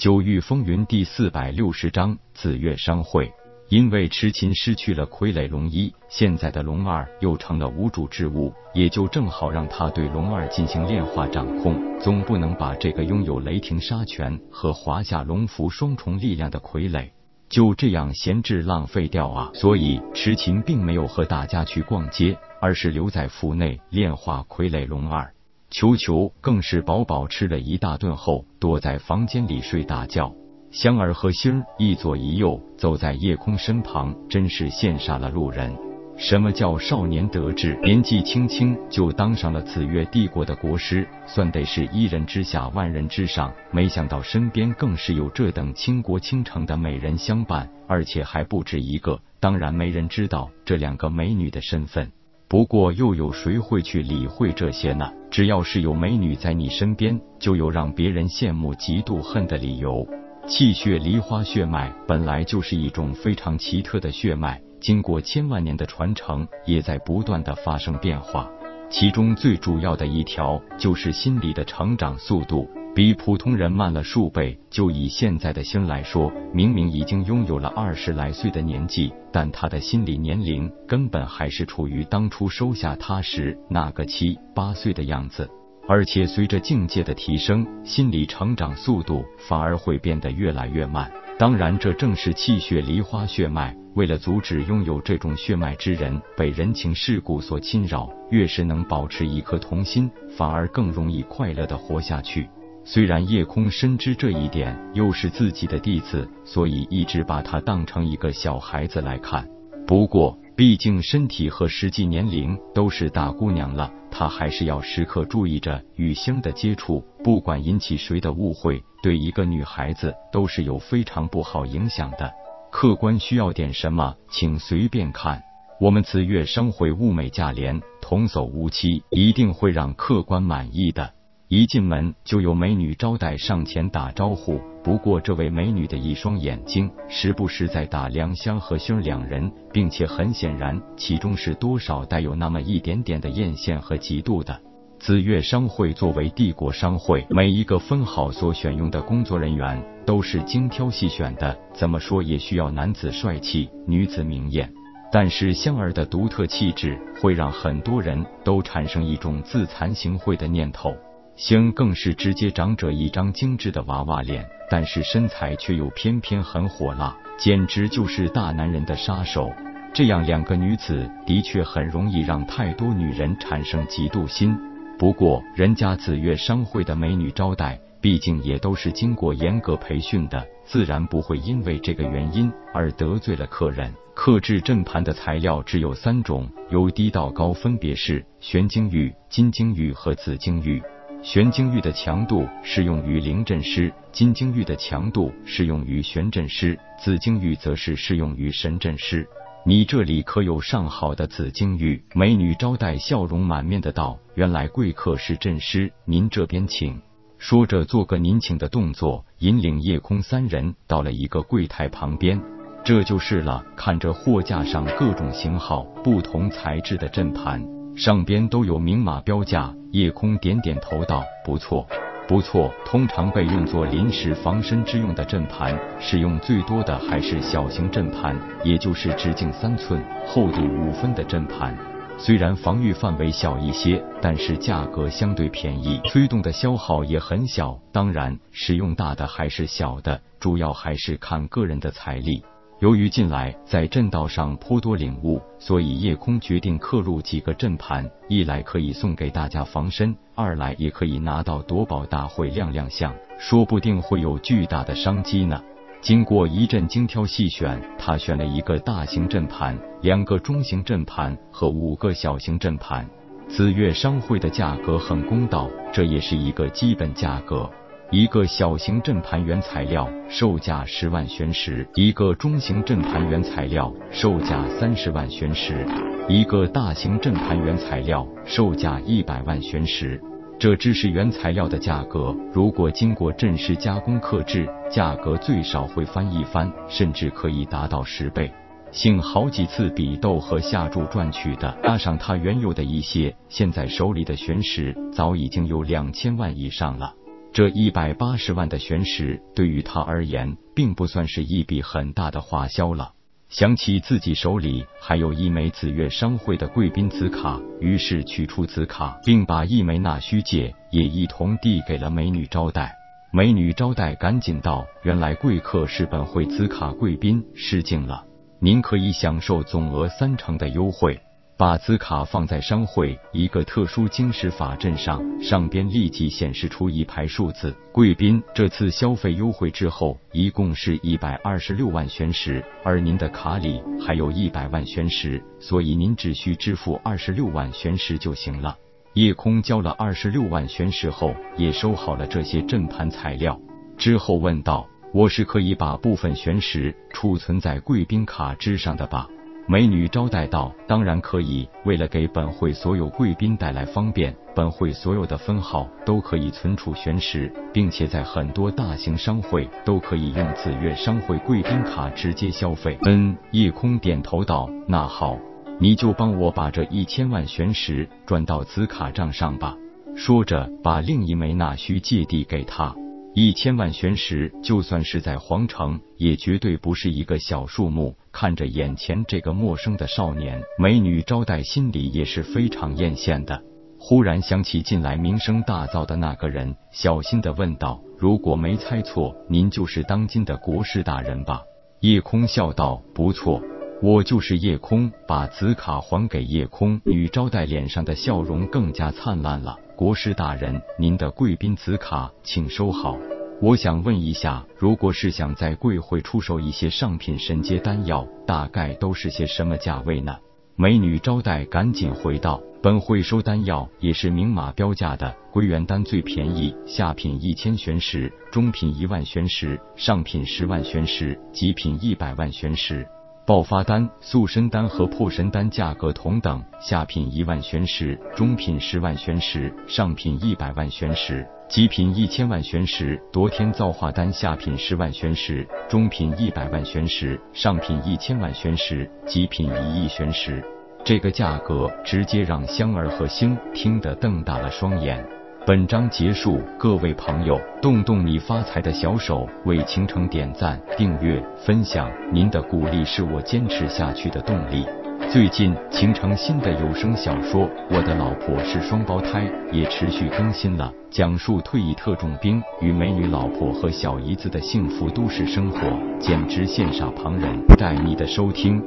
九域风云第四百六十章紫月商会。因为痴琴失去了傀儡龙一，现在的龙二又成了无主之物，也就正好让他对龙二进行炼化掌控。总不能把这个拥有雷霆杀拳和华夏龙符双重力量的傀儡就这样闲置浪费掉啊！所以痴琴并没有和大家去逛街，而是留在府内炼化傀儡龙二。球球更是饱饱吃了一大顿后，躲在房间里睡大觉。香儿和星儿一左一右走在夜空身旁，真是羡煞了路人。什么叫少年得志？年纪轻轻就当上了紫月帝国的国师，算得是一人之下万人之上。没想到身边更是有这等倾国倾城的美人相伴，而且还不止一个。当然，没人知道这两个美女的身份。不过，又有谁会去理会这些呢？只要是有美女在你身边，就有让别人羡慕、嫉妒、恨的理由。气血梨花血脉本来就是一种非常奇特的血脉，经过千万年的传承，也在不断的发生变化。其中最主要的一条就是心理的成长速度比普通人慢了数倍。就以现在的心来说，明明已经拥有了二十来岁的年纪，但他的心理年龄根本还是处于当初收下他时那个七八岁的样子。而且随着境界的提升，心理成长速度反而会变得越来越慢。当然，这正是气血梨花血脉。为了阻止拥有这种血脉之人被人情世故所侵扰，越是能保持一颗童心，反而更容易快乐的活下去。虽然叶空深知这一点，又是自己的弟子，所以一直把他当成一个小孩子来看。不过，毕竟身体和实际年龄都是大姑娘了。他还是要时刻注意着与星的接触，不管引起谁的误会，对一个女孩子都是有非常不好影响的。客官需要点什么，请随便看。我们紫月商会物美价廉，童叟无欺，一定会让客官满意的。一进门就有美女招待上前打招呼，不过这位美女的一双眼睛时不时在打量香和星两人，并且很显然其中是多少带有那么一点点的艳羡和嫉妒的。紫月商会作为帝国商会，每一个分号所选用的工作人员都是精挑细选的，怎么说也需要男子帅气，女子明艳。但是香儿的独特气质会让很多人都产生一种自惭形秽的念头。星更是直接长着一张精致的娃娃脸，但是身材却又偏偏很火辣，简直就是大男人的杀手。这样两个女子的确很容易让太多女人产生嫉妒心。不过人家紫月商会的美女招待，毕竟也都是经过严格培训的，自然不会因为这个原因而得罪了客人。克制阵盘的材料只有三种，由低到高分别是玄晶玉、金晶玉和紫晶玉。玄晶玉的强度适用于灵阵师，金晶玉的强度适用于玄阵师，紫晶玉则是适用于神阵师。你这里可有上好的紫晶玉？美女招待笑容满面的道：“原来贵客是阵师，您这边请。”说着做个您请的动作，引领夜空三人到了一个柜台旁边。这就是了，看着货架上各种型号、不同材质的阵盘。上边都有明码标价，夜空点点头道：“不错，不错。通常被用作临时防身之用的阵盘，使用最多的还是小型阵盘，也就是直径三寸、厚度五分的阵盘。虽然防御范围小一些，但是价格相对便宜，催动的消耗也很小。当然，使用大的还是小的，主要还是看个人的财力。”由于近来在阵道上颇多领悟，所以夜空决定刻入几个阵盘，一来可以送给大家防身，二来也可以拿到夺宝大会亮亮相，说不定会有巨大的商机呢。经过一阵精挑细选，他选了一个大型阵盘、两个中型阵盘和五个小型阵盘。紫月商会的价格很公道，这也是一个基本价格。一个小型震盘原材料售价十万玄石，一个中型震盘原材料售价三十万玄石，一个大型震盘原材料售价一百万玄石。这只是原材料的价格，如果经过阵师加工刻制，价格最少会翻一番，甚至可以达到十倍。幸好几次比斗和下注赚取的，加上他原有的一些，现在手里的玄石早已经有两千万以上了。这一百八十万的玄石对于他而言，并不算是一笔很大的花销了。想起自己手里还有一枚紫月商会的贵宾紫卡，于是取出紫卡，并把一枚纳须戒也一同递给了美女招待。美女招待赶紧道：“原来贵客是本会紫卡贵宾，失敬了。您可以享受总额三成的优惠。”把紫卡放在商会一个特殊晶石法阵上，上边立即显示出一排数字。贵宾这次消费优惠之后，一共是一百二十六万玄石，而您的卡里还有一百万玄石，所以您只需支付二十六万玄石就行了。夜空交了二十六万玄石后，也收好了这些阵盘材料，之后问道：“我是可以把部分玄石储存在贵宾卡之上的吧？”美女招待道：“当然可以。为了给本会所有贵宾带来方便，本会所有的分号都可以存储玄石，并且在很多大型商会都可以用紫月商会贵宾卡直接消费。”嗯，夜空点头道：“那好，你就帮我把这一千万玄石转到紫卡账上吧。”说着，把另一枚纳须借递给他。一千万玄石，就算是在皇城，也绝对不是一个小数目。看着眼前这个陌生的少年，美女招待心里也是非常艳羡的。忽然想起近来名声大噪的那个人，小心的问道：“如果没猜错，您就是当今的国师大人吧？”叶空笑道：“不错，我就是夜空。”把紫卡还给夜空，女招待脸上的笑容更加灿烂了。国师大人，您的贵宾紫卡，请收好。我想问一下，如果是想在贵会出售一些上品神阶丹药，大概都是些什么价位呢？美女招待赶紧回道：本会收丹药也是明码标价的，归元丹最便宜，下品一千玄石，中品一万玄石，上品十万玄石，极品一百万玄石。爆发丹、塑身丹和破神丹价格同等，下品一万玄石，中品十万玄石，上品一百万玄石，极品一千万玄石。夺天造化丹下品十万玄石，中品一百万玄石，上品一千万玄石，极品一亿玄石。这个价格直接让香儿和星听得瞪大了双眼。本章结束，各位朋友，动动你发财的小手，为倾城点赞、订阅、分享，您的鼓励是我坚持下去的动力。最近，倾城新的有声小说《我的老婆是双胞胎》也持续更新了，讲述退役特种兵与美女老婆和小姨子的幸福都市生活，简直羡煞旁人。待你的收听。